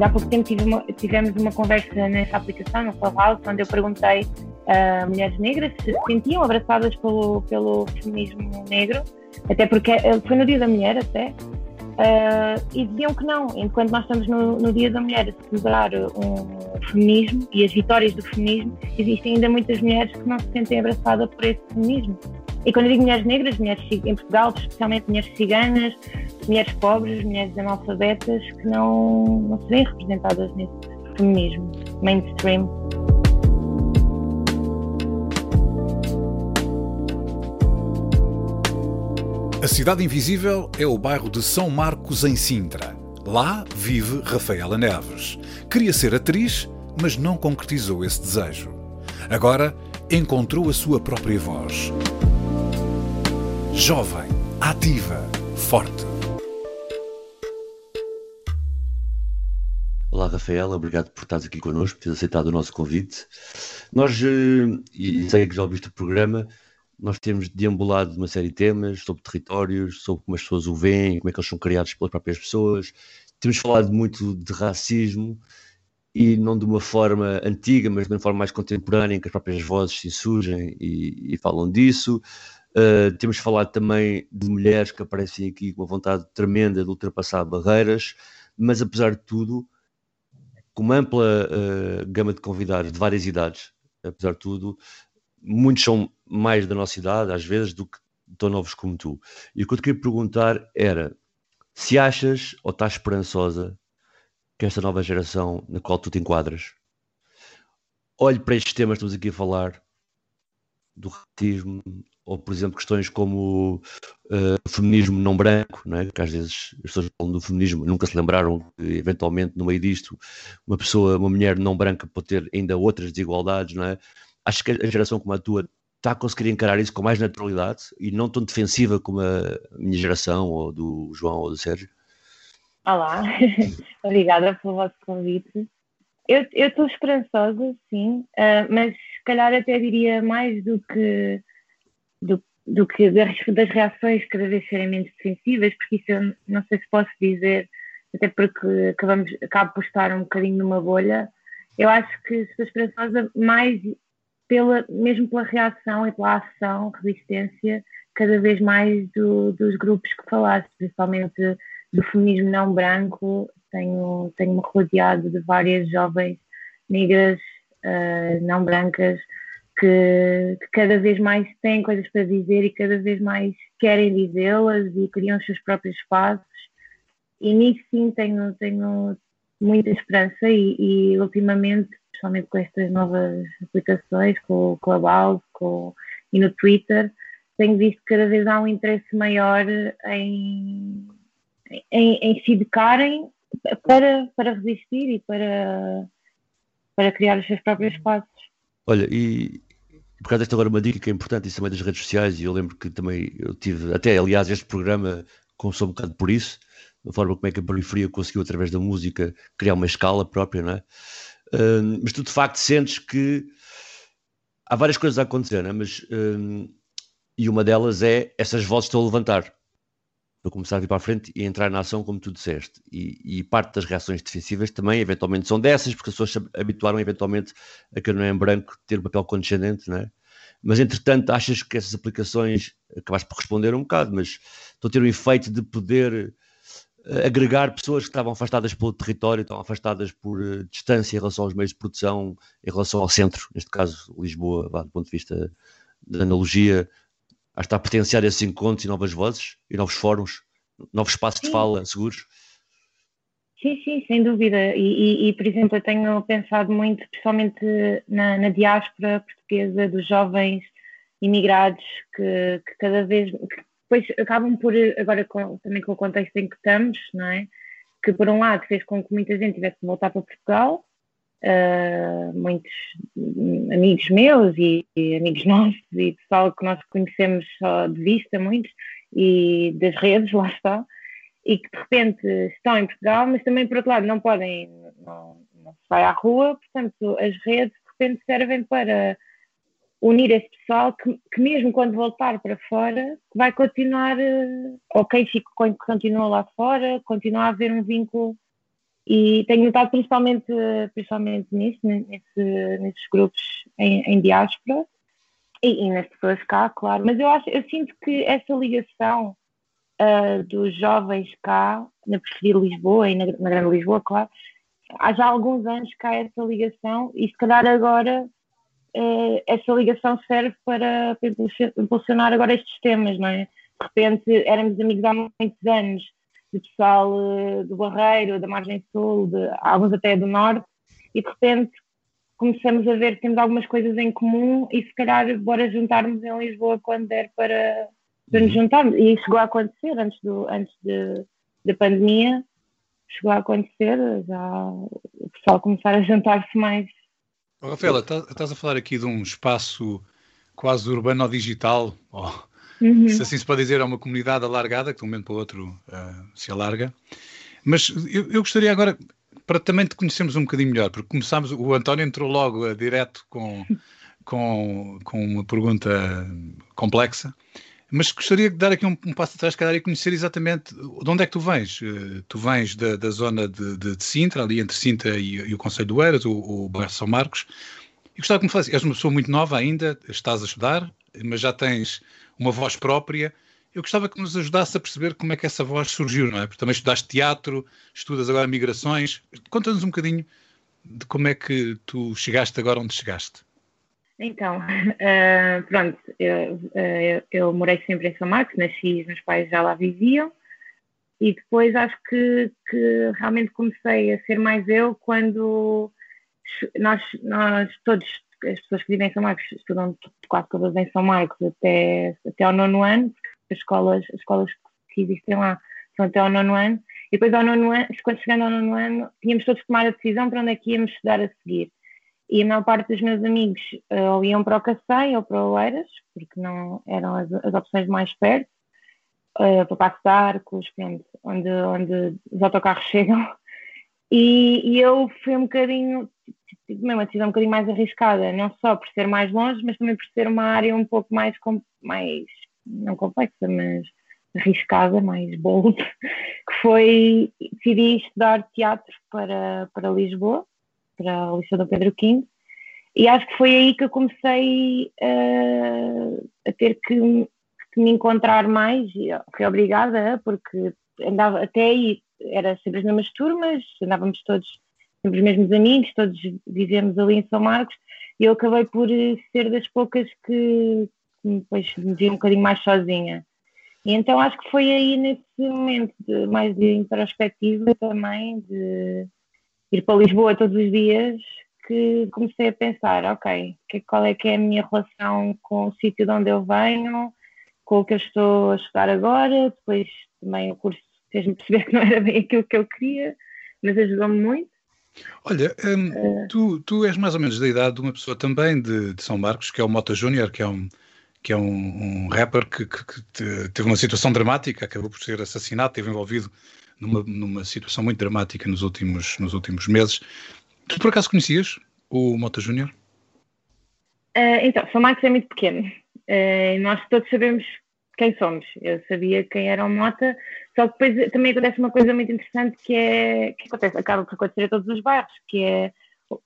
Ainda há pouco tempo uma, tivemos uma conversa nessa aplicação, no Clubhouse, onde eu perguntei a mulheres negras se sentiam abraçadas pelo, pelo feminismo negro, até porque eh, foi no Dia da Mulher até, uh, e diziam que não. Enquanto nós estamos no, no Dia da Mulher a celebrar um feminismo e as vitórias do feminismo, existem ainda muitas mulheres que não se sentem abraçadas por esse feminismo. E quando eu digo mulheres negras, mulheres em Portugal, especialmente mulheres ciganas, mulheres pobres, mulheres analfabetas, que não, não se veem representadas nesse feminismo mainstream. A Cidade Invisível é o bairro de São Marcos, em Sintra. Lá vive Rafaela Neves. Queria ser atriz, mas não concretizou esse desejo. Agora encontrou a sua própria voz jovem, ativa, forte. Olá, Rafaela, obrigado por estares aqui connosco, por teres aceitado o nosso convite. Nós, eh, e sei que já ouviste o programa, nós temos deambulado uma série de temas sobre territórios, sobre como as pessoas o veem, como é que eles são criados pelas próprias pessoas. Temos falado muito de racismo e não de uma forma antiga, mas de uma forma mais contemporânea, em que as próprias vozes se insurgem e, e falam disso. Uh, temos falado também de mulheres que aparecem aqui com uma vontade tremenda de ultrapassar barreiras, mas apesar de tudo, com uma ampla uh, gama de convidados de várias idades, apesar de tudo, muitos são mais da nossa idade, às vezes, do que tão novos como tu. E o que eu te queria perguntar era se achas ou estás esperançosa que esta nova geração na qual tu te enquadras olhe para estes temas que estamos aqui a falar do racismo, ou por exemplo questões como uh, feminismo não branco, não é? que às vezes as pessoas falam do feminismo, nunca se lembraram que eventualmente no meio disto uma pessoa, uma mulher não branca pode ter ainda outras desigualdades, não é? Acho que a geração como a tua está a conseguir encarar isso com mais naturalidade e não tão defensiva como a minha geração, ou do João ou do Sérgio? Olá, obrigada pelo vosso convite. Eu estou esperançosa, sim, uh, mas se calhar até diria mais do que do, do que das, reações cada vez serem menos defensivas, porque isso eu não sei se posso dizer, até porque acabamos, acabo por estar um bocadinho numa bolha. Eu acho que estou esperançosa mais pela, mesmo pela reação e pela ação, resistência, cada vez mais do, dos grupos que falaste, principalmente do feminismo não branco. Tenho, tenho-me rodeado de várias jovens negras uh, não brancas que, que, cada vez mais têm coisas para dizer e cada vez mais querem dizê-las e criam os seus próprios espaços. E nisso sim tenho, tenho muita esperança e, e ultimamente, principalmente com estas novas aplicações, com o Clubhouse com, e no Twitter, tenho visto que cada vez há um interesse maior em, em, em se educarem para, para resistir e para, para criar os seus próprios espaços. Olha, e, por causa desta agora uma dica que é importante, isso também das redes sociais, e eu lembro que também eu tive, até aliás, este programa começou um bocado por isso, da forma como é que a periferia conseguiu, através da música, criar uma escala própria, não é? Uh, mas tu de facto sentes que há várias coisas a acontecer, não é? Mas, uh, e uma delas é essas vozes estão a levantar para começar a vir para a frente e entrar na ação, como tu disseste. E, e, parte das reações defensivas também, eventualmente, são dessas, porque as pessoas se habituaram, eventualmente, a que não é em branco ter um papel condescendente, não é? Mas, entretanto, achas que essas aplicações, acabaste por responder um bocado, mas estão a ter o efeito de poder uh, agregar pessoas que estavam afastadas pelo território, estão afastadas por uh, distância em relação aos meios de produção, em relação ao centro, neste caso Lisboa, do ponto de vista da analogia, a estar a potenciar esses encontros e novas vozes e novos fóruns, novos espaços sim. de fala seguros? Sim, sim, sem dúvida. E, e, e, por exemplo, eu tenho pensado muito, principalmente na, na diáspora portuguesa, dos jovens imigrados que, que cada vez, que depois acabam por, agora com, também com o contexto em que estamos, não é? Que por um lado fez com que muita gente tivesse de voltar para Portugal, uh, muitos amigos meus e, e, amigos nossos e pessoal que nós conhecemos só de vista, muitos, e das redes, lá está, e que de repente estão em Portugal, mas também por outro lado não podem, não, se vai à rua, portanto as redes de repente servem para unir esse pessoal que, que, mesmo quando voltar para fora vai continuar, ou quem fica, continua lá fora, continua a haver um vínculo e tenho notado principalmente, principalmente nisso, nesse, nesses grupos em, em diáspora e, e, nas pessoas cá, claro, mas eu acho, eu sinto que essa ligação uh, dos jovens cá, na periferia de Lisboa e na, na Grande Lisboa, claro, há já alguns anos cá essa ligação e se calhar agora uh, essa ligação serve para, para impulsionar agora estes temas, não é? De repente éramos amigos há muitos anos, de pessoal uh, do Barreiro, da Margem Sul, de, alguns até do Norte, e de repente começamos a ver que temos algumas coisas em comum e se calhar bora juntarmos em Lisboa quando der para, para nos uhum. juntarmos. E chegou a acontecer antes, do, antes de, da pandemia, chegou a acontecer já o pessoal começar a juntar-se mais. Oh, Rafaela, tá, estás a falar aqui de um espaço quase urbano ou digital, uhum. se assim se pode dizer, é uma comunidade alargada, que de um momento para o outro uh, se alarga. Mas eu, eu gostaria agora, para também te conhecermos um bocadinho melhor, porque começámos, o António entrou logo a direto com, com, com uma pergunta complexa, mas gostaria de dar aqui um, um passo atrás, calhar, e conhecer exatamente de onde é que tu vens. Uh, tu vens da, da zona de, de, de, Sintra, ali entre Sintra e, e o Conselho do Eiras, o, o bairro São Marcos, e gostava que me falasse, és uma pessoa muito nova ainda, estás a estudar, mas já tens uma voz própria, eu gostava que nos ajudasse a perceber como é que essa voz surgiu, não é? Porque também estudaste teatro, estudas agora migrações. Conta-nos um bocadinho de como é que tu chegaste agora onde chegaste. Então, uh, pronto, eu, uh, eu, morei sempre em São Marcos, nasci, meus pais já lá viviam, e depois acho que, que realmente comecei a ser mais eu quando nós, nós todos, as pessoas que vivem em São Marcos, estudam quase todas em São Marcos até, até ao nono ano, as escolas, as escolas que existem lá são até ao nono ano, e depois ao nono ano, quando chegando ao nono ano, tínhamos todos que tomar a decisão para onde é que íamos estudar a seguir. E a maior parte dos meus amigos uh, ou iam para o Cacém ou para o Oeiras, porque não eram as, as opções mais perto, uh, para Passo de Arcos, pronto, onde, onde os autocarros chegam. E, e eu fui um bocadinho, tive mesmo uma decisão um bocadinho mais arriscada, não só por ser mais longe, mas também por ser uma área um pouco mais, mais não complexa, mas arriscada, mais bold, que foi decidi estudar teatro para, para Lisboa, para o Liceu do Pedro V, e acho que foi aí que eu comecei uh, a ter que, que, me encontrar mais, e fui obrigada, porque andava até aí, era sempre as mesmas turmas, andávamos todos, sempre os mesmos amigos, todos vivemos ali em São Marcos, e eu acabei por ser das poucas que, depois me vi um bocadinho mais sozinha. E então acho que foi aí nesse momento de, mais de introspectiva também, de ir para Lisboa todos os dias, que comecei a pensar, ok, que, qual é que é a minha relação com o sítio de onde eu venho, com o que eu estou a estudar agora, depois também o curso fez-me perceber que não era bem aquilo que eu queria, mas ajudou-me muito. Olha, hum, uh, tu, tu és mais ou menos da idade de uma pessoa também de, de São Marcos, que é o Mota Júnior, que é um, que é um, um rapper que, que, que, teve uma situação dramática, acabou por ser assassinado, esteve envolvido numa, numa situação muito dramática nos últimos, nos últimos meses. Tu por acaso conhecias o Mota Júnior? Uh, então, São Marcos é muito pequeno. Uh, nós todos sabemos quem somos. Eu sabia quem era o Mota, só que depois também acontece uma coisa muito interessante que é que acontece, acaba por acontecer a todos os bairros, que é,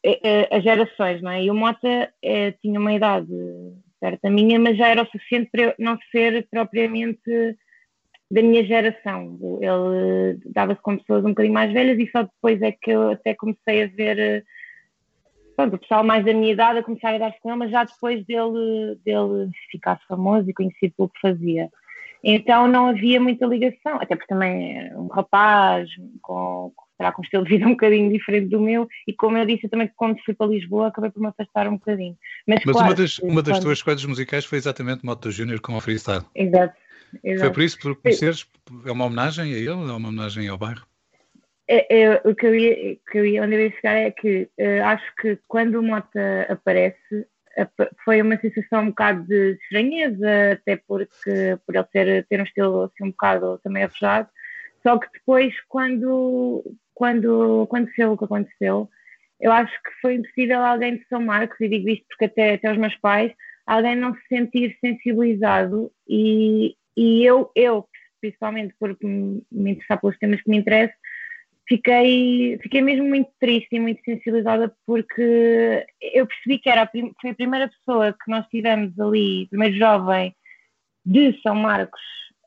é, é as gerações, não é? E o Mota é, tinha uma idade certo? A minha, mas já era o suficiente para eu não ser propriamente da minha geração. Ele dava-se com pessoas um bocadinho mais velhas e só depois é que eu até comecei a ver pronto, o pessoal mais da minha idade a começar a dar-se com ele, mas já depois dele, dele ficar famoso e conhecido pelo que fazia. Então não havia muita ligação, até porque também era um rapaz com, será com um estilo de vida um bocadinho diferente do meu e como eu disse, eu também quando fui para Lisboa acabei por me afastar um bocadinho. Mas, Mas claro, uma das, uma das tuas coisas musicais foi exatamente Moto Júnior com a freestyle. Exato. Foi por isso, por conheceres, é uma homenagem a ele, é uma homenagem ao bairro? É, é, o que eu, ia, que eu ia, onde eu ia chegar é que uh, acho que quando o Mota aparece foi uma sensação um bocado de estranheza, até porque por ele ter, ter um estilo assim um bocado também arrojado, só que depois quando, quando aconteceu o que aconteceu, eu acho que foi impossível alguém de São Marcos, e digo isto porque até, até os meus pais, alguém não se sentir sensibilizado. E, e eu, eu, principalmente por me interessar pelos temas que me interessam, fiquei, fiquei mesmo muito triste e muito sensibilizada porque eu percebi que era a, foi a primeira pessoa que nós tivemos ali, primeiro jovem de São Marcos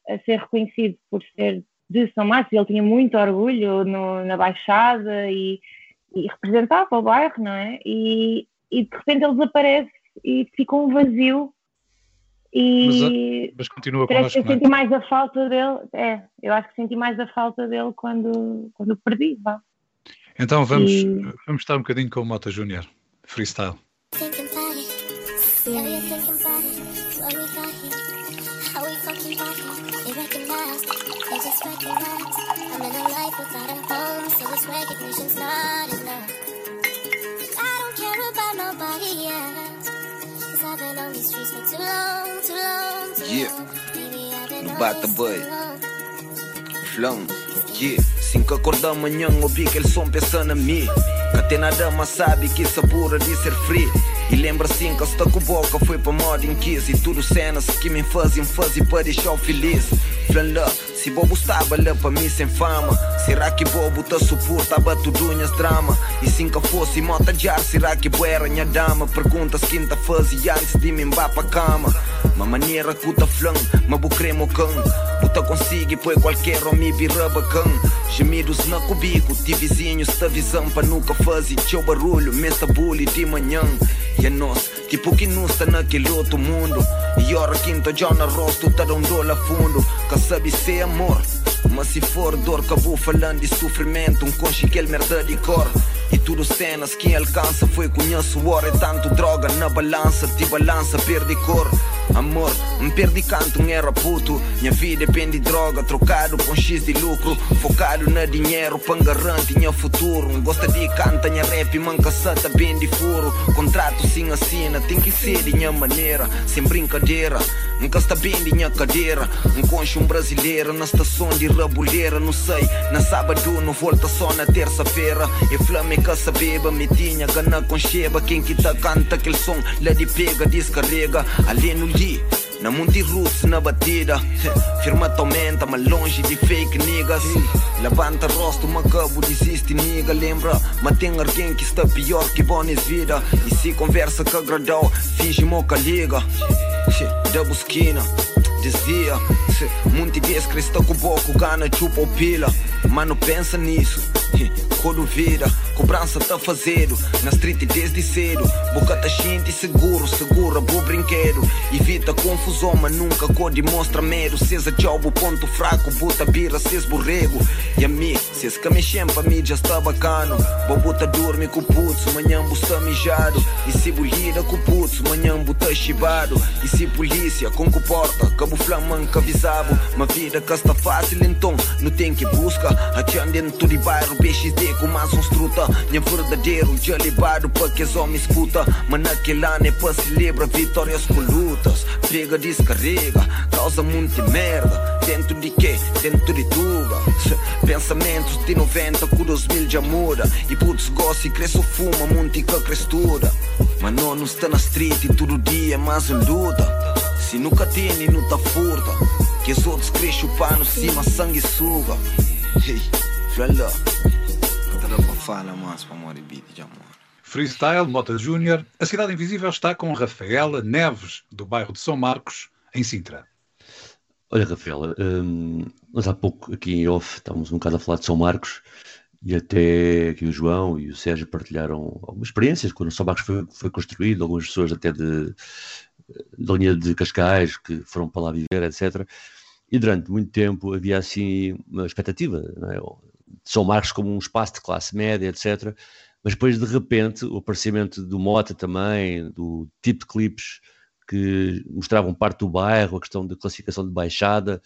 a ser reconhecido por ser de São Marcos, ele tinha muito orgulho no, na Baixada e, e, representava o bairro, não é? E, e de repente ele desaparece e fica um vazio e mas, mas continua connosco, que eu é? senti mais a falta dele, é, eu acho que senti mais a falta dele quando, quando perdi, vá. Então vamos, e... vamos estar um bocadinho com o Mota Júnior, freestyle. Bata boy. Flão, yeah. Cinco acordar amanhã, ouvi aquele som pensando a mim. Que até nada mais sabe que sabor de ser free. E lembra assim que está com boca foi para moda em 15 E tudo cenas que me fazem fazer para deixar feliz Flan se bobo estava lá para mim sem fama. Será que bobo tá suporta batudunhas drama? E se nunca fosse mota de ar Será que boa era minha dama? Pergunta se quinta fazia antes de me embar para cama. Ma maneira que tá flan, ma bu cremo cão. Puta consigo e põe qualquer homem vira bacão. Gemidos na cubico, ti vizinhos ta visão para nunca fazer teu barulho. Mesta bully de manhã. E a nós, tipo que não está naquele outro mundo E hora quinta já na rosto tá um dólar fundo Que sabe ser amor mas se for dor vou falando de sofrimento Um conche que merda de cor E tudo cenas que alcança foi conheço hora É tanto droga na balança Te balança, perde cor. Amor, me perdi canto, não era puto Minha vida depende de droga, trocado com X de lucro. Focado na dinheiro, pangarrante, minha futuro. Gosta de canta, minha rap, manca sata, bem de furo. Contrato sim assina, tem que ser de minha maneira Sem brincadeira, nunca está bem de minha cadeira Um concho um brasileiro na estação de rabuleira Não sei, na sábado não volta só na terça-feira E flame que essa beba, me tinha gana com cheba Quem que tá canta aquele som, lá de pega, descarrega Ali no dia na Monte Roots na batida. Firma aumenta, mas longe de fake niggas. Levanta rosto, macabo, desiste nigga Lembra, mas tem alguém que está pior que bones vida. E se conversa que agradou, finge moca liga Da busquina Dizia, muitas vezes cristão com boco, gana, chupa ou pila. Mas não pensa nisso Quando vira, cobrança tá fazendo Na street desde cedo. Boca tá gente seguro, segura bo brinquedo. Evita confusão, mas nunca code mostra medo. Cês a job, ponto fraco, bota bira, cês borrego. E a mim, cês que me pra mim já está bacano. Bobo tá dorme com putz, manhã busta mijado. E se bolida com putz, manhã buta chibado. E se polícia com porta, cabo flamanca avisado. Uma vida está fácil então, não tem que busca Atiando dentro de bairro, peixes de com mais uns truta Minha verdadeiro dia libado para que só me escuta. Mas naquele ano é para celebrar vitórias com lutas Pega, descarrega, causa muita merda. Dentro de quê? Dentro de tuga. Pensamentos de 90 com 2000 já muda E putz gosta e cresce fuma, muntica crestura. Mas não, não está na street e todo dia é mais uma luta. Se nunca tem, não tá furta. Que os outros crescem o pano cima, sangue suga. Hey, fella fala mais para amor beat de amor. Freestyle, Mota Júnior. A Cidade Invisível está com Rafaela Neves, do bairro de São Marcos, em Sintra. Olha, Rafaela, hum, nós há pouco aqui em off estávamos um bocado a falar de São Marcos e até aqui o João e o Sérgio partilharam algumas experiências quando São Marcos foi, foi construído, algumas pessoas até de, da linha de Cascais que foram para lá viver, etc. E durante muito tempo havia assim uma expectativa, não é? São Marcos como um espaço de classe média, etc. Mas depois, de repente, o aparecimento do Mota também, do tipo de clipes que mostravam parte do bairro, a questão da classificação de baixada,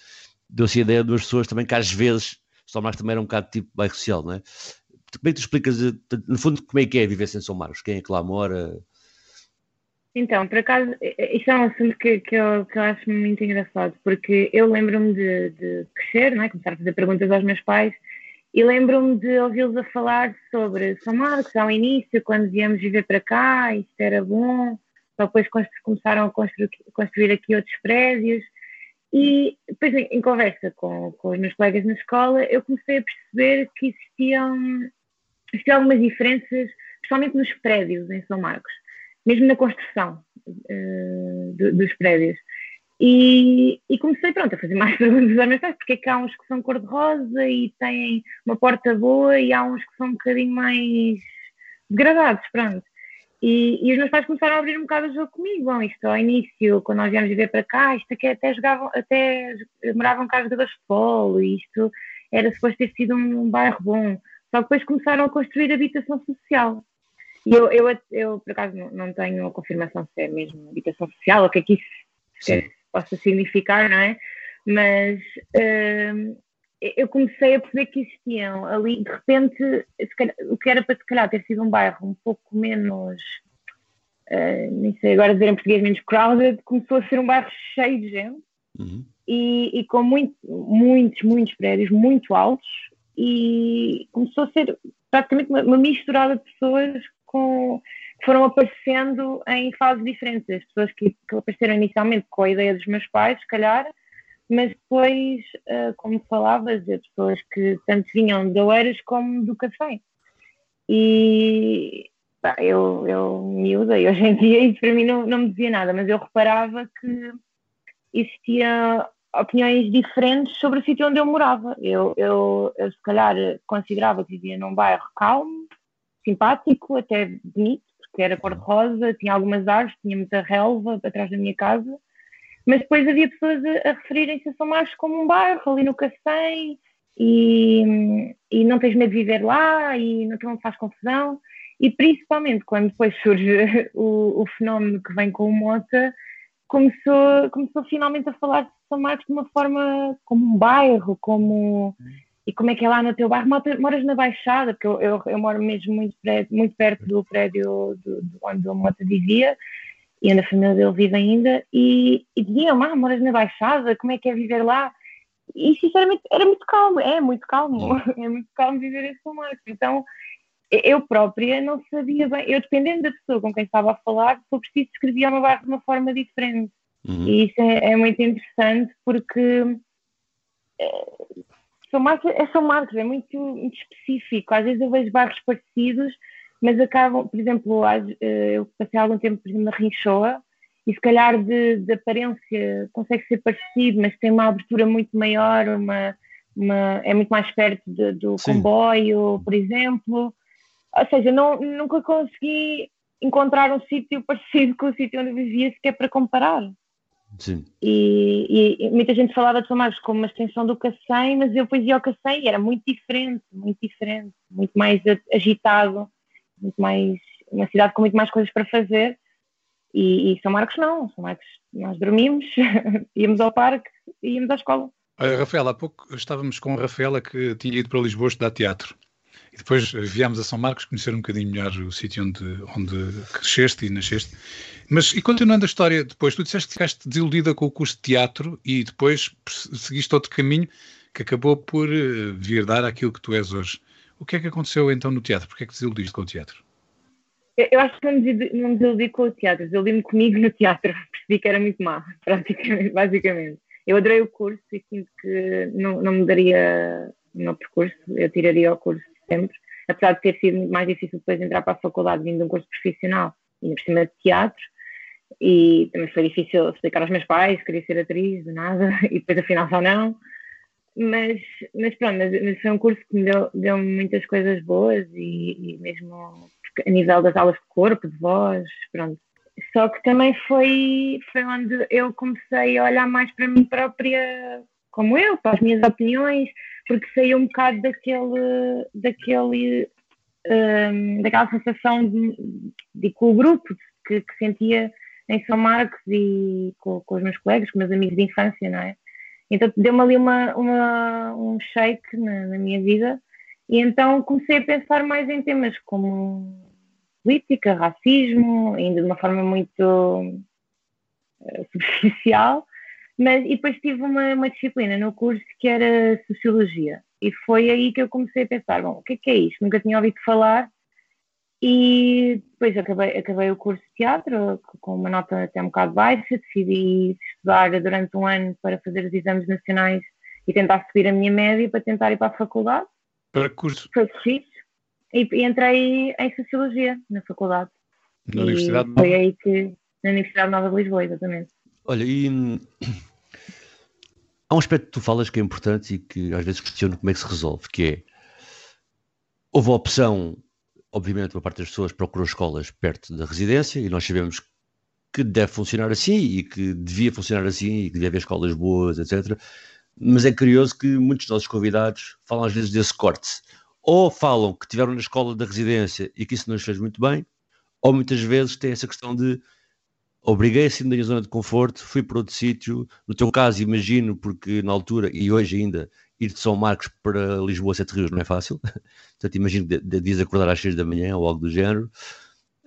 deu-se a ideia de duas pessoas também que às vezes São Marcos também era um bocado tipo bairro social, não é? Como é que tu explicas, eh, no fundo, como é que é viver sem São Marcos? Quem é que lá mora? Então, por acaso, isso é um assunto que, que, eu, que eu acho muito engraçado, porque eu lembro-me de, de crescer, não é? começar a fazer perguntas aos meus pais, e lembro-me de ouvi-los a falar sobre São Marcos ao início, quando viemos viver para cá, isto era bom, só depois começaram a construir, construir aqui outros prédios. E depois, em, conversa com, com os meus colegas na escola, eu comecei a perceber que existiam, existiam algumas diferenças, especialmente nos prédios em São Marcos mesmo na construção uh, do, dos prédios. E, e, comecei pronto, a fazer mais perguntas aos meus pais, porque é que há uns que são cor-de-rosa e têm uma porta boa e há uns que são um bocadinho mais degradados, pronto. E, e os meus pais começaram a abrir um bocado o jogo comigo. Bom, isto ao início, quando nós viemos viver para cá, isto aqui até jogavam, até moravam cá jogadores de futebol, e isto era suposto ter sido um, um bairro bom. Só que depois começaram a construir habitação social. E eu, eu, eu, por acaso, não tenho a confirmação se é mesmo habitação social, ou o que é que isso possa significar, não é? Mas uh, eu comecei a perceber que existiam ali, de repente, calhar, o que era para se calhar ter sido um bairro um pouco menos, uh, nem sei agora dizer em português, menos crowded, começou a ser um bairro cheio de gente uhum. e, e, com muito, muitos, muitos prédios muito altos e começou a ser praticamente uma, uma misturada de pessoas com, foram aparecendo em fases diferentes. As pessoas que, que, apareceram inicialmente com a ideia dos meus pais, se calhar, mas depois, uh, como falavas, as pessoas que tanto vinham de Oeiras como do café. E pá, eu, eu miúda, e hoje em dia isso para mim não, não me dizia nada, mas eu reparava que existia opiniões diferentes sobre o sítio onde eu morava. Eu, eu, eu, se calhar, considerava que vivia num bairro calmo, simpático, até bonito, porque era cor-de-rosa, tinha algumas árvores, tinha muita relva atrás da minha casa, mas depois havia pessoas a, a referirem-se a São Marcos como um bairro ali no Cacém e, e não tens medo de viver lá e não, não faz confusão. E principalmente quando depois surge o, o fenómeno que vem com o Mota, começou, começou finalmente a falar de São Marcos de uma forma como um bairro, como e como é que é lá no teu bairro? Moras na Baixada, porque eu, eu, eu moro mesmo muito, muito perto do prédio do, do, onde o Mota vivia e onde a família dele vive ainda, e, e diziam, ah, moras na Baixada, como é que é viver lá? E sinceramente era muito calmo, é muito calmo, é muito calmo viver São Marcos. Então eu própria não sabia bem, eu dependendo da pessoa com quem estava a falar, se eu preciso escrevia o meu bairro de uma forma diferente. Uhum. E isso é, é, muito interessante porque eh, são marcas, é, são marcas, é muito, muito específico. Às vezes eu vejo bairros parecidos, mas acabam, por exemplo, eh, eu passei algum tempo, por exemplo, na Rinchoa, e se calhar de, de aparência consegue ser parecido, mas tem uma abertura muito maior, uma, uma é muito mais perto de, do Sim. comboio, por exemplo. Ou seja, não, nunca consegui encontrar um sítio parecido com o sítio onde eu vivia sequer para comparar. Sim. E, e, muita gente falava de São Marcos como uma extensão do Cacém, mas eu depois ia ao Cacém e era muito diferente, muito diferente, muito mais agitado, muito mais uma cidade com muito mais coisas para fazer. E, e São Marcos não, São Marcos nós dormimos, íamos ao parque e íamos à escola. Rafaela, há pouco estávamos com a Rafaela que tinha ido para Lisboa estudar teatro. E depois viemos a São Marcos conhecer um bocadinho melhor o sítio onde, onde cresceste e nasceste. Mas, e continuando a história, depois tu disseste que ficaste desiludida com o curso de teatro e depois seguiste outro caminho que acabou por uh, vir dar aquilo que tu és hoje. O que é que aconteceu então no teatro? Porquê é que desiludiste com o teatro? Eu acho que não me desiludi com o teatro, desiludi-me comigo no teatro. Percebi que era muito má, praticamente, basicamente. Eu adorei o curso e sinto que não, não mudaria o meu percurso, eu tiraria o curso sempre, apesar de ter sido mais difícil depois entrar para a faculdade vindo de um curso profissional, ainda por cima de teatro, e também foi difícil explicar aos meus pais que queria ser atriz, de nada, e depois afinal só não. Mas, mas pronto, mas, mas foi um curso que me deu, deu muitas coisas boas e, e, mesmo a nível das aulas de corpo, de voz, pronto. Só que também foi, foi onde eu comecei a olhar mais para mim própria como eu, para as minhas opiniões, porque saí um bocado daquele, daquele um, daquela sensação de, de com o grupo que, que sentia em São Marcos e com, com, os meus colegas, com meus amigos de infância, não é? Então deu-me ali uma, uma, um shake na, na minha vida e então comecei a pensar mais em temas como política, racismo, ainda de uma forma muito uh, superficial, mas e depois tive uma, uma, disciplina no curso que era Sociologia. E foi aí que eu comecei a pensar, bom, o que é que é isto? Nunca tinha ouvido falar. E depois acabei, acabei o curso de teatro com uma nota até um bocado baixa, decidi estudar durante um ano para fazer os exames nacionais e tentar subir a minha média para tentar ir para a faculdade. Para que curso? Foi preciso. E, e, entrei em Sociologia na faculdade. Na Universidade Nova? Foi aí que. Na Universidade Nova de Lisboa, exatamente. Olha, e há um aspecto que tu falas que é importante e que às vezes questiono como é que se resolve, que é houve a opção, obviamente, por parte das pessoas procurou escolas perto da residência e nós sabemos que deve funcionar assim e que devia funcionar assim e que devia haver escolas boas, etc. Mas é curioso que muitos dos nossos convidados falam às vezes desse corte. Ou falam que tiveram na escola da residência e que isso não lhes fez muito bem, ou muitas vezes tem essa questão de obriguei a sair da minha zona de conforto, fui para outro sítio. No teu caso, imagino, porque na altura e hoje ainda, ir de São Marcos para Lisboa, Sete Rios, não é fácil. Portanto, imagino que dias acordar às seis da manhã ou algo do género.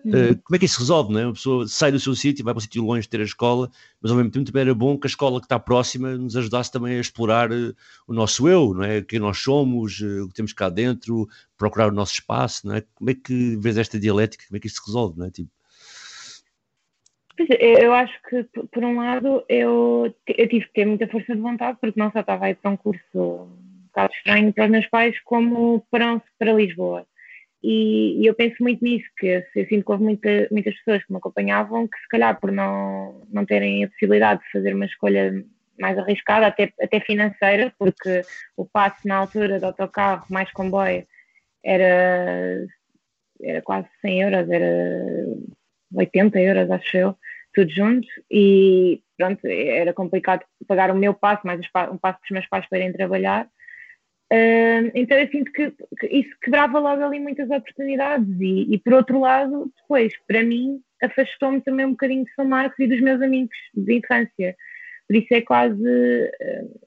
Uh, como é que isso se resolve, não é? Uma pessoa sai do seu sítio, vai para um sítio longe de ter a escola, mas ao mesmo tempo também era bom que a escola que está próxima nos ajudasse também a explorar uh, o nosso eu, não é? Quem nós somos, uh, o que temos cá dentro, procurar o nosso espaço, não é? Como é que vês esta dialética, como é que isso se resolve, não é? Tipo... Eu acho que, por um lado, eu, eu tive que ter muita força de vontade, porque não só estava a ir para um curso um bocado estranho para os meus pais, como para, para Lisboa. E, e, eu penso muito nisso, que eu, sinto que houve muita, muitas pessoas que me acompanhavam que se calhar por não, não terem a possibilidade de fazer uma escolha mais arriscada, até, até financeira, porque o passe na altura do autocarro mais comboio era, era quase 100 euros, era 80 euros, acho eu, tudo junto, e pronto, era complicado pagar o meu passe, mais um passo para os meus pais para irem trabalhar, Uh, então eu sinto que, que, isso quebrava logo ali muitas oportunidades e, e por outro lado, depois, para mim, afastou-me também um bocadinho de São Marcos e dos meus amigos de infância. Por isso é quase, uh,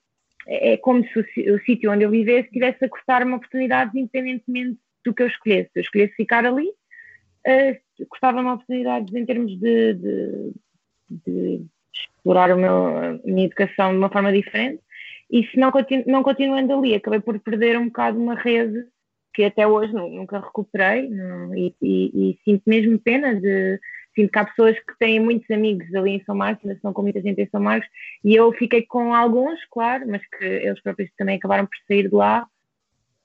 é como se o, o sítio onde eu vivesse tivesse a cortar-me oportunidades independentemente do que eu escolhesse. Se eu escolhesse ficar ali, uh, cortava-me oportunidades em termos de, de, de explorar meu, a minha educação de uma forma diferente. E se não, continu, não continuando ali, acabei por perder um bocado uma rede que até hoje nunca recuperei não, e, e, e, sinto mesmo pena de sinto que há pessoas que têm muitos amigos ali em São Marcos, ainda estão com muita gente em São Marcos e eu fiquei com alguns, claro, mas que eles próprios também acabaram por sair de lá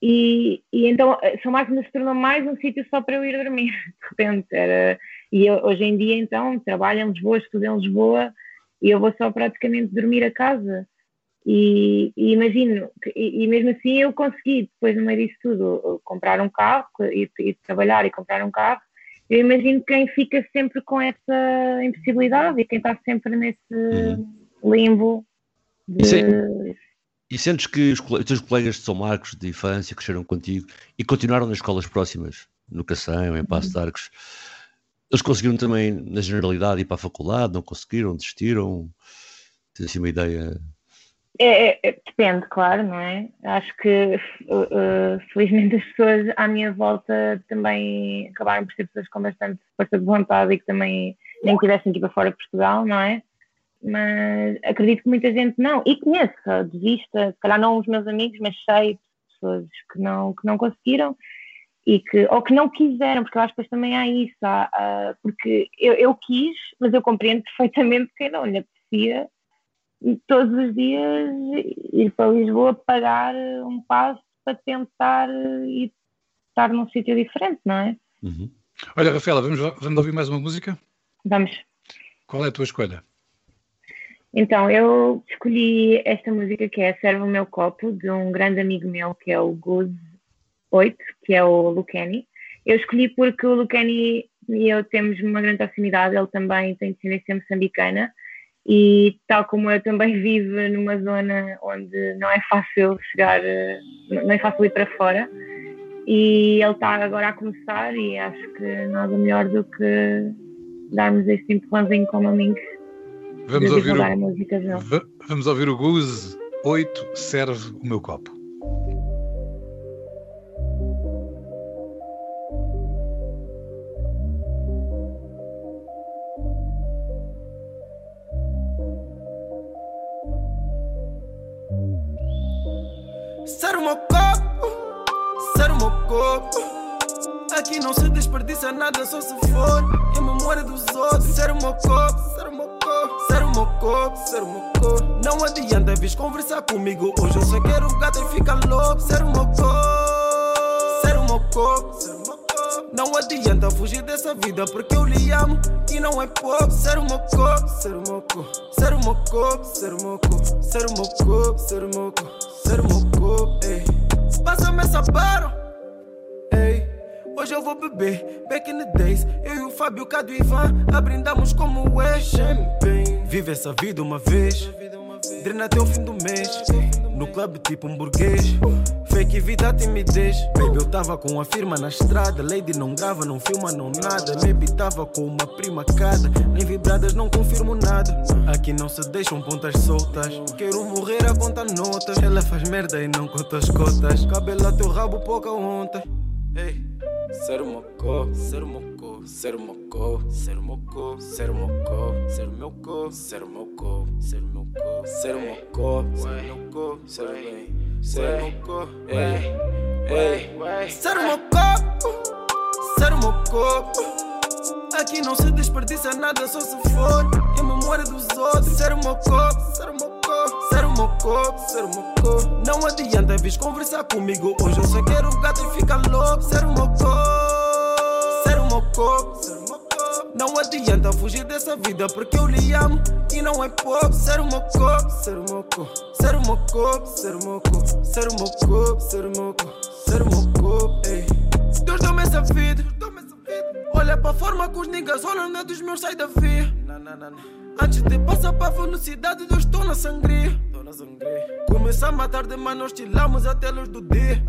e, e então São Marcos ainda se tornou mais um sítio só para eu ir dormir de repente era, e eu, hoje em dia então trabalho em Lisboa, estudo em Lisboa e eu vou só praticamente dormir a casa e, e imagino, e, e, mesmo assim eu consegui, depois no meio disso tudo, comprar um carro e, e, trabalhar e comprar um carro. Eu imagino quem fica sempre com essa impossibilidade e quem está sempre nesse uhum. limbo. De... E, sentes que os, os teus colegas de São Marcos de infância cresceram contigo e continuaram nas escolas próximas, no Cação, em Passo uhum. de Arcos, eles conseguiram também, na generalidade, ir para a faculdade, não conseguiram, desistiram? Tens assim uma ideia é, é, é, depende, claro, não é? Acho que uh, felizmente as pessoas à minha volta também acabaram por ser pessoas com bastante força de vontade e que também nem tivessem que ir para fora de Portugal, não é? Mas acredito que muita gente não, e conheço de vista, se calhar não os meus amigos, mas sei pessoas que não, que não conseguiram e que, ou que não quiseram, porque eu acho que depois também há isso, há, há, porque eu, eu quis, mas eu compreendo perfeitamente quem não lhe aprecia e todos os dias ir para Lisboa pagar um passo para tentar ir estar num sítio diferente, não é? Uhum. Olha, Rafaela, vamos, vamos ouvir mais uma música? Vamos. Qual é a tua escolha? Então, eu escolhi esta música que é Serve o Meu Copo, de um grande amigo meu que é o Guz 8, que é o Lucani. Eu escolhi porque o Lucani e eu temos uma grande proximidade, ele também tem descendência moçambicana e tal como eu também vivo numa zona onde não é fácil chegar, não é fácil ir para fora e ele está agora a começar e acho que nada melhor do que darmos este empurrãozinho como amigos. Vamos ouvir, o, vamos ouvir o Goose 8 serve o meu copo. Ser o meu copo, ser o meu copo. Aqui não se desperdiça nada, só se for em memória dos outros. Ser o meu copo, ser o meu copo, ser o meu ser o. Não adianta vir conversar comigo hoje. Eu só quero o gato e fica louco. Ser o meu ser o meu. Não adianta fugir dessa vida porque eu lhe amo e não é pouco. Ser o meu copo, ser o meu copo, ser o meu ser o ser o ser o ser o corpo, ei. Passa-me essa barra. Hoje eu vou beber, back in the days. Eu e o Fábio, Cado e Ivan, abrindamos como o ex. Vive essa vida uma vez, drena até o fim do mês. No clube tipo um burguês. Fake vida, timidez. Baby, eu tava com a firma na estrada. Lady não grava, não filma, não nada. Maybe tava com uma prima cada. Nem vibradas, não confirmo nada. Aqui não se deixam pontas soltas. Quero morrer a conta notas. Ela faz merda e não conta as cotas. Cabelo a teu rabo, pouca ontem. Ei, ser o mocó, ser o mocó, ser o mocó, ser o mocó, ser o mocó, ser o meu co, ser o meu ser o meu co, ser o mocó, ser o meu co, ser o bem. Ser o ei, ser o mocó, ser o mocó. Aqui não se desperdiça nada, só se for em memória dos outros. Ser o mocó, ser o mocó, ser o mocó, ser o mocó. Não adianta vir conversar comigo hoje, eu só quero o gato e fica louco. Ser o ser Não adianta fugir dessa vida porque eu lhe amo e não é pouco. Ser o meu corpo, ser o meu corpo, ser o meu corpo, ser o meu corpo, ser o meu corpo, ser o meu corpo, ser o meu corpo, ei. Deus deu-me essa vida, olha para a forma que os niggas olham, não é dos meus, sai da via. Antes de passar para a velocidade, eu estou na sangria. Começa a matar de nós estilamos até luz do dia.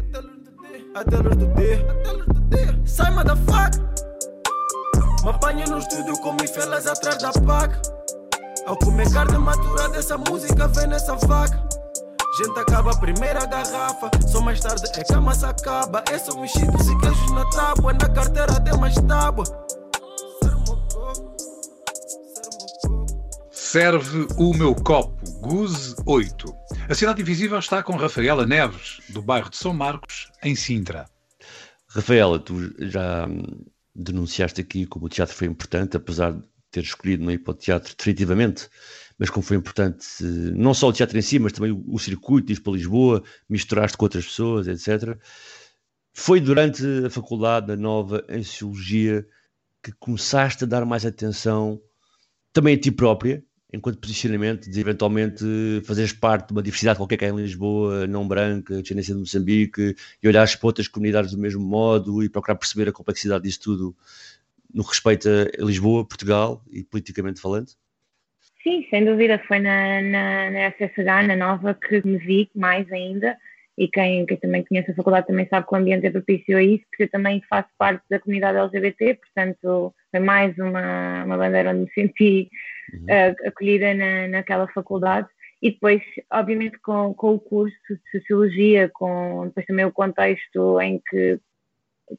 Até luz do dia. Sai, motherfucker. Me apanho no estúdio com mifelas atrás da paca. Ao comer carne maturada, essa música vem nessa vaca. Gente acaba a primeira garrafa, só mais tarde é que a massa acaba. É só mexidos e queijos na tábua, na carteira tem mais tábua. Serve o meu copo, Guse 8. A Cidade Invisível está com Rafaela Neves, do bairro de São Marcos, em Sintra. Rafaela, tu já denunciaste aqui como o teatro foi importante, apesar de ter escolhido não ir para o teatro definitivamente, mas como foi importante não só o teatro em si, mas também o, o circuito, ir para Lisboa, misturaste com outras pessoas, etc. Foi durante a faculdade da nova em Sociologia que começaste a dar mais atenção também a ti própria, enquanto posicionamento de eventualmente fazeres parte de uma diversidade qualquer que é em Lisboa, não branca, descendência de Moçambique, e olhares para outras comunidades do mesmo modo e procurar perceber a complexidade disso tudo no respeito a Lisboa, Portugal e politicamente falando? Sim, sem dúvida, foi na, na, na SSH, na Nova, que me vi mais ainda, e quem, quem, também conhece a faculdade também sabe que o ambiente é propício a isso, porque eu também faço parte da comunidade LGBT, portanto foi mais uma, uma bandeira onde me senti uhum. uh, acolhida na, naquela faculdade. E depois, obviamente, com, com o curso de Sociologia, com depois também o contexto em que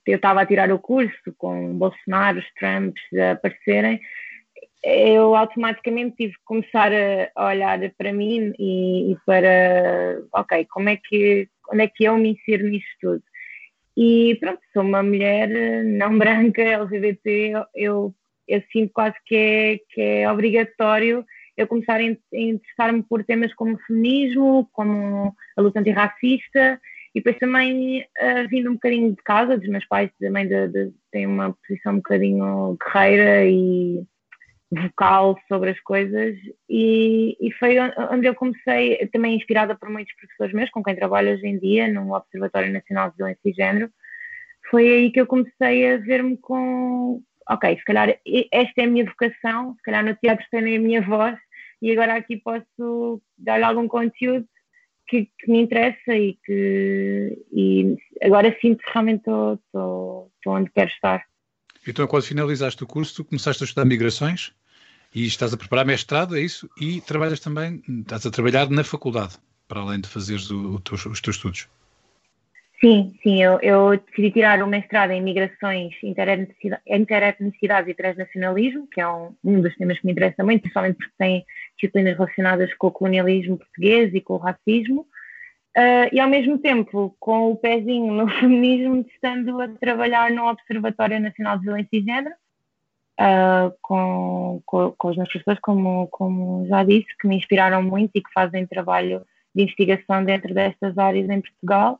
eu estava a tirar o curso, com Bolsonaro, os Trumps a aparecerem, eu automaticamente tive que começar a olhar para mim e, e, para, ok, como é que, onde é que eu me insiro nisto tudo? E pronto, sou uma mulher não branca, LGBT, eu, eu sinto quase que é, que é obrigatório eu começar a interessar-me por temas como feminismo, como a luta antirracista, e depois também uh, vindo um bocadinho de casa, dos meus pais também de, de, têm uma posição um bocadinho guerreira e vocal sobre as coisas e, e, foi onde eu comecei, também inspirada por muitos professores meus, com quem trabalho hoje em dia no Observatório Nacional de Violência e Género, foi aí que eu comecei a ver-me com, ok, se calhar esta é a minha vocação, se calhar no teatro tem a minha voz e agora aqui posso dar algum conteúdo que, que, me interessa e que e agora sinto que realmente estou onde quero estar. Então, quando finalizaste o curso, tu começaste a estudar migrações e estás a preparar mestrado, é isso? E trabalhas também, estás a trabalhar na faculdade, para além de fazeres o, o teus, os teus estudos. Sim, sim, eu, eu, decidi tirar o mestrado em migrações, interetnicidade e transnacionalismo, que é um, um, dos temas que me interessa muito, principalmente porque tem disciplinas relacionadas com o colonialismo português e com o racismo. Uh, e ao mesmo tempo, com o pezinho no feminismo, estando a trabalhar no Observatório Nacional de Violência e Gênero, uh, com, com, com, os meus professores, como, como já disse, que me inspiraram muito e que fazem trabalho de investigação dentro destas áreas em Portugal.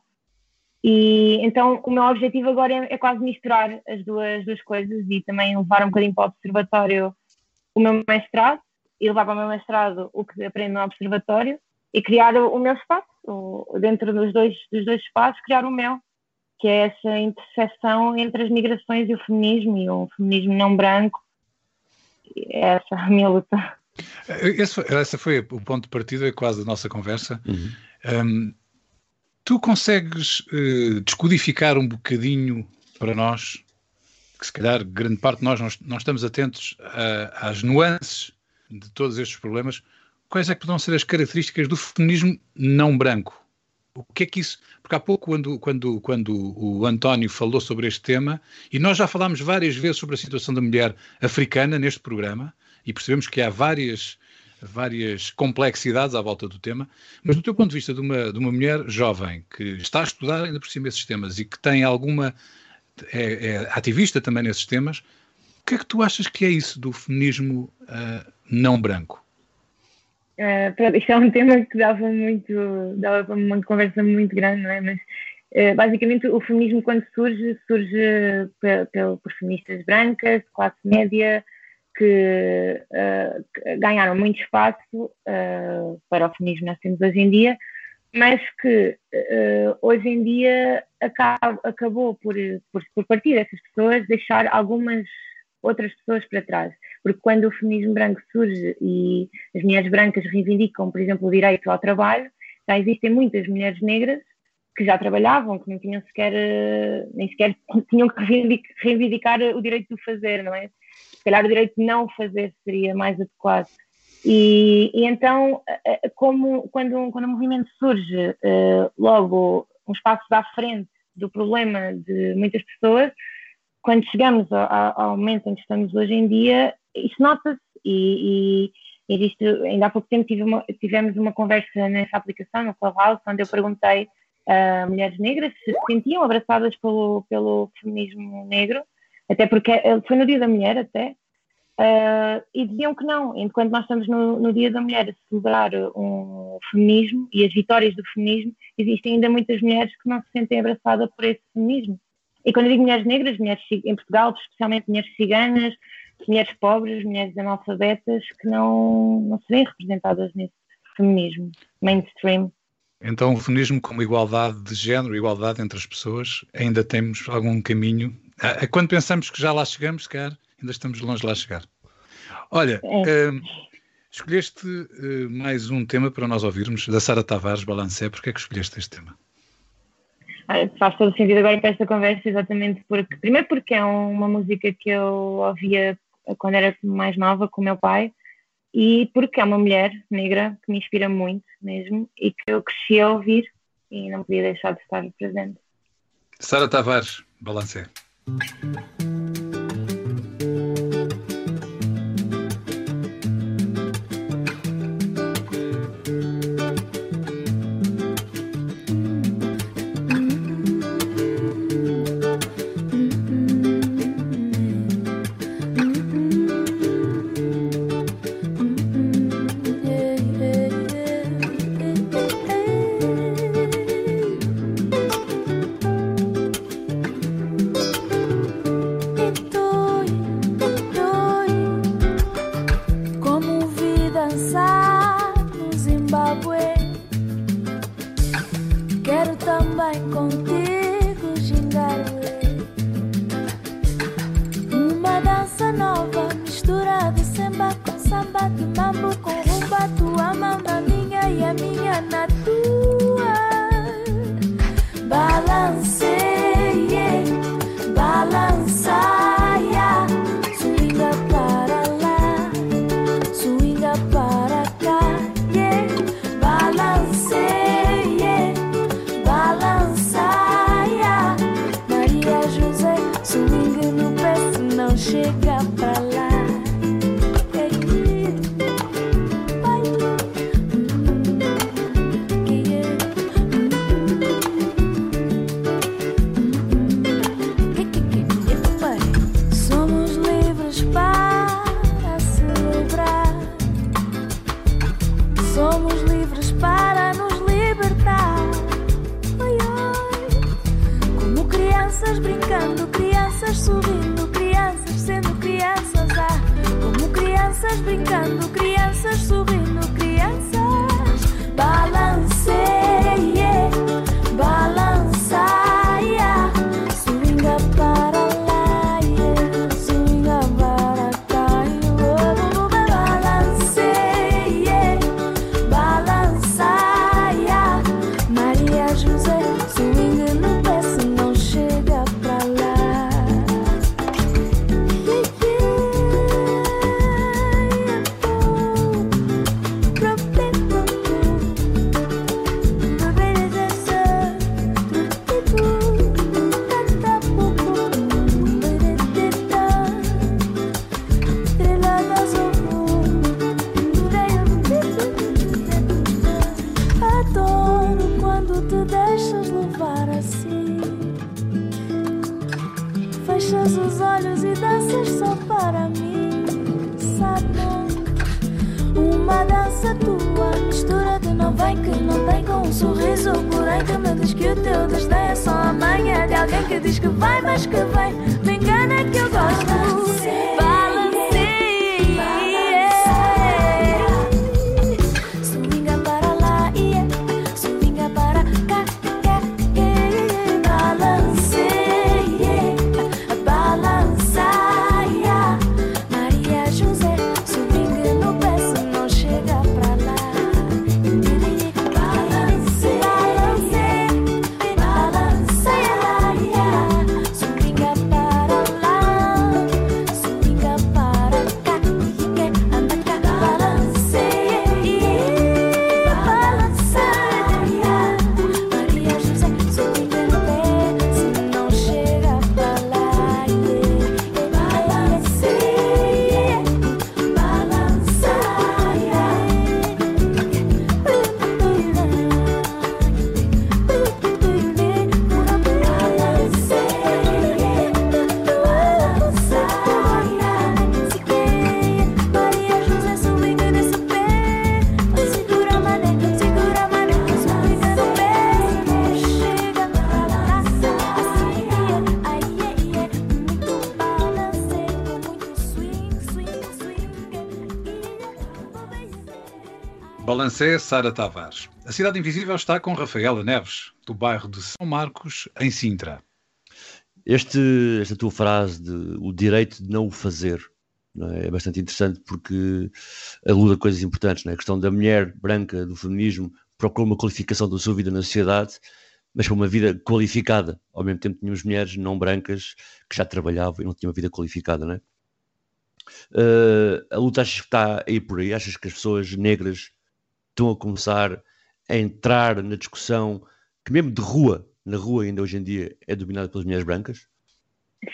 E então o meu objetivo agora é, é, quase misturar as duas, duas coisas e também levar um bocadinho para o observatório o meu mestrado e levar para o meu mestrado o que aprendo no observatório e criar o, o meu espaço, o, dentro dos dois, dos dois espaços, criar o meu, que é essa interseção entre as migrações e o feminismo e o feminismo não branco. É essa a minha luta. Esse, esse foi o ponto de partida quase da nossa conversa. Uhum. Um, Tu consegues uh, descodificar um bocadinho para nós, que se calhar grande parte de nós não, não estamos atentos a, às nuances de todos estes problemas, quais é que poderão ser as características do feminismo não branco? O que é que isso. Porque há pouco, quando, quando, quando o António falou sobre este tema, e nós já falámos várias vezes sobre a situação da mulher africana neste programa, e percebemos que há várias várias complexidades à volta do tema, mas do teu ponto de vista de uma, de uma mulher jovem que está a estudar ainda por cima esses temas e que tem alguma. é, é ativista também nesses temas, o que é que tu achas que é isso do feminismo uh, não branco? Uh, isto é um tema que dava muito, dava para uma conversa muito grande, não é? Mas uh, basicamente o feminismo quando surge, surge por feministas brancas, classe média, que uh, ganharam muito espaço para o feminismo nós temos hoje em dia, mas que hoje em dia acaba, acabou por, por, por partir dessas pessoas deixar algumas outras pessoas para trás. Porque quando o feminismo branco surge e as mulheres brancas reivindicam, por exemplo, o direito ao trabalho, já existem muitas mulheres negras que já trabalhavam, que não tinham sequer, nem sequer tinham que reivindicar o direito de fazer, não é? calhar o direito de não fazer seria mais adequado. E, e então, eh, eh, como quando, quando o movimento surge logo uns passos à frente do problema de muitas pessoas, quando chegamos ao, ao momento em que estamos hoje em dia, isso nota-se e, e existe, ainda há pouco tempo tive uma, tivemos uma conversa nessa aplicação, no Clubhouse, onde eu perguntei a mulheres negras se se sentiam abraçadas pelo, pelo feminismo negro até porque eh, foi no Dia da Mulher até, uh, e diziam que não, enquanto nós estamos no, no, Dia da Mulher a celebrar um feminismo e as vitórias do feminismo, existem ainda muitas mulheres que não se sentem abraçadas por esse feminismo. E quando eu digo mulheres negras, mulheres em Portugal, especialmente mulheres ciganas, mulheres pobres, mulheres analfabetas, que não, não se veem representadas nesse feminismo mainstream. Então, o feminismo como igualdade de género, igualdade entre as pessoas, ainda temos algum caminho ah, ah, quando pensamos que já lá chegamos, cara, ainda estamos longe de lá chegar. Olha, é. uh, escolheste mais um tema para nós ouvirmos, da Sara Tavares, Balancé. Porquê é que escolheste este tema? Ah, faz todo sentido agora para esta conversa, exatamente porque, primeiro porque é uma música que eu ouvia quando era mais nova com o meu pai e porque é uma mulher negra que me inspira muito mesmo e que eu cresci a ouvir e não podia deixar de estar presente. Sara Tavares, Balancé. Balancé, Sara Tavares. A Cidade Invisível está com Rafaela Neves, do bairro de São Marcos, em Sintra. Este, esta tua frase de o direito de não o fazer não é? é? bastante interessante porque aluda coisas importantes. Não é? A questão da mulher branca, do feminismo, procura uma qualificação da sua vida na sociedade, mas para uma vida qualificada. Ao mesmo tempo, tínhamos mulheres não brancas que já trabalhavam e não tinham uma vida qualificada. Não é? Uh, a luta achas que está aí por aí? Achas que as pessoas negras estão a começar a entrar na discussão que mesmo de rua, na rua ainda hoje em dia, é dominada pelas mulheres brancas?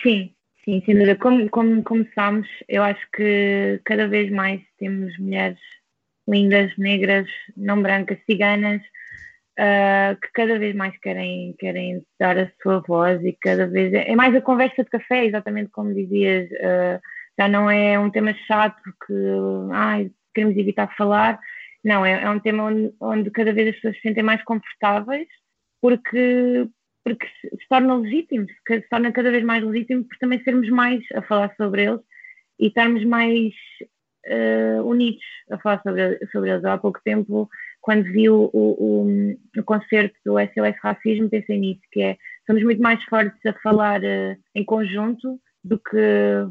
Sim, sim, sem dúvida. Como, como começámos, eu acho que cada vez mais temos mulheres lindas, negras, não brancas, ciganas, uh, que cada vez mais querem, querem dar a sua voz e cada vez. É, é mais a conversa de café, exatamente como dizias. Uh, já não é um tema chato que ai, queremos evitar falar, não, é, é um tema onde, onde, cada vez as pessoas se sentem mais confortáveis porque, porque se torna legítimo, se torna cada vez mais legítimo por também sermos mais a falar sobre eles e estarmos mais uh, unidos a falar sobre, sobre eles. Há pouco tempo, quando vi o, o, o, concerto do SOS Racismo, pensei nisso, que é somos muito mais fortes a falar uh, em conjunto do que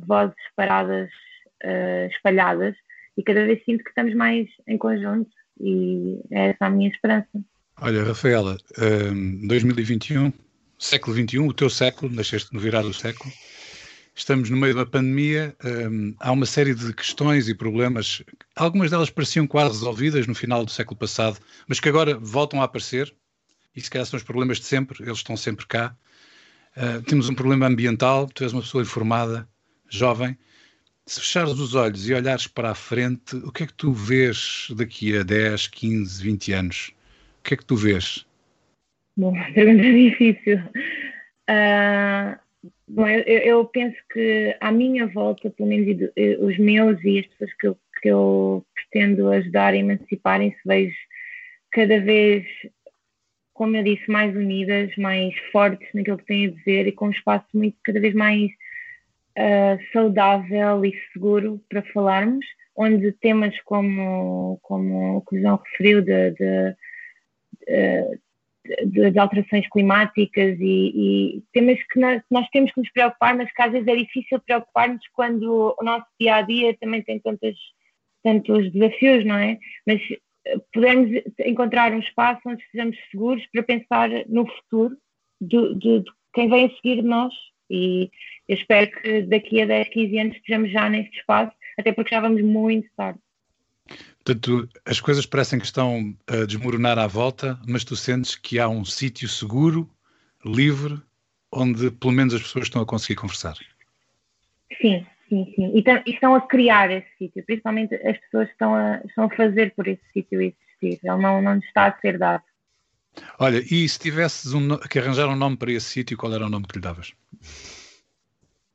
vozes separadas, uh, espalhadas e cada vez sinto que estamos mais em conjunto e é essa a minha esperança. Olha, Rafaela, um, 2021, século XXI, o teu século, nasceste no virar do século, estamos no meio da pandemia, um, há uma série de questões e problemas, algumas delas pareciam quase resolvidas no final do século passado, mas que agora voltam a aparecer, e se calhar são os problemas de sempre, eles estão sempre cá. Uh, temos um problema ambiental, tu és uma pessoa informada, jovem, Se fechares os olhos e olhares para a frente, o que é que tu vês daqui a 10, 15, 20 anos? O que é que tu vês? Bom, pergunta difícil. Uh, bom, eu, eu, penso que à minha volta, pelo menos os meus e as pessoas que eu, que eu pretendo ajudar a emanciparem-se, vejo cada vez, como eu disse, mais unidas, mais fortes naquilo que têm a dizer e com um espaço muito cada vez mais uh, saudável e seguro para falarmos, onde temas como, como o que o João referiu de, de, de, de alterações climáticas e, e temas que nós, nós, temos que nos preocupar, mas que às vezes é difícil preocupar-nos quando o nosso dia a dia também tem tantas, tantos desafios, não é? Mas eh, pudermos encontrar um espaço onde estejamos seguros para pensar no futuro de, de, de quem vem a seguir de nós e eu espero que daqui a 10, 15 anos estejamos já neste espaço, até porque já vamos muito tarde. Portanto, as coisas parecem que estão a desmoronar à volta, mas tu sentes que há um sítio seguro, livre, onde pelo menos as pessoas estão a conseguir conversar. Sim, sim, sim. E, estão a criar esse sítio, principalmente as pessoas estão a, estão a fazer por esse sítio existir. Ele não, não está a ser dado. Olha, e se tivesses um, que arranjar um nome para esse sítio, qual era o nome que lhe davas?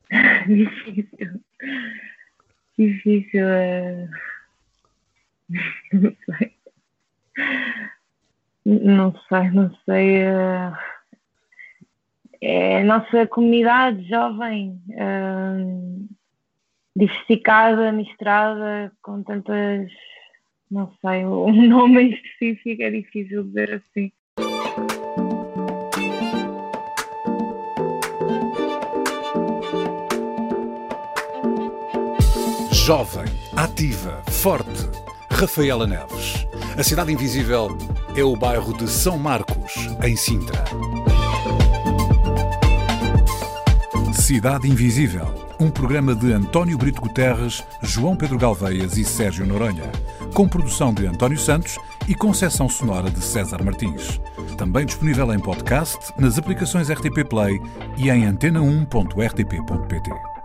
Difícil. Difícil. Uh... Não sei. Não sei, não sei. Uh... É a nossa comunidade jovem, uh... diversificada, misturada, com tantas. Não sei, um nome específico é difícil dizer assim. Jovem, ativa, forte. Rafaela Neves. A Cidade Invisível é o bairro de São Marcos, em Sintra. Cidade Invisível. Um programa de António Brito Guterres, João Pedro Galveias e Sérgio Noronha. Com produção de António Santos e concessão sonora de César Martins. Também disponível em podcast, nas aplicações RTP Play e em antena1.rtp.pt.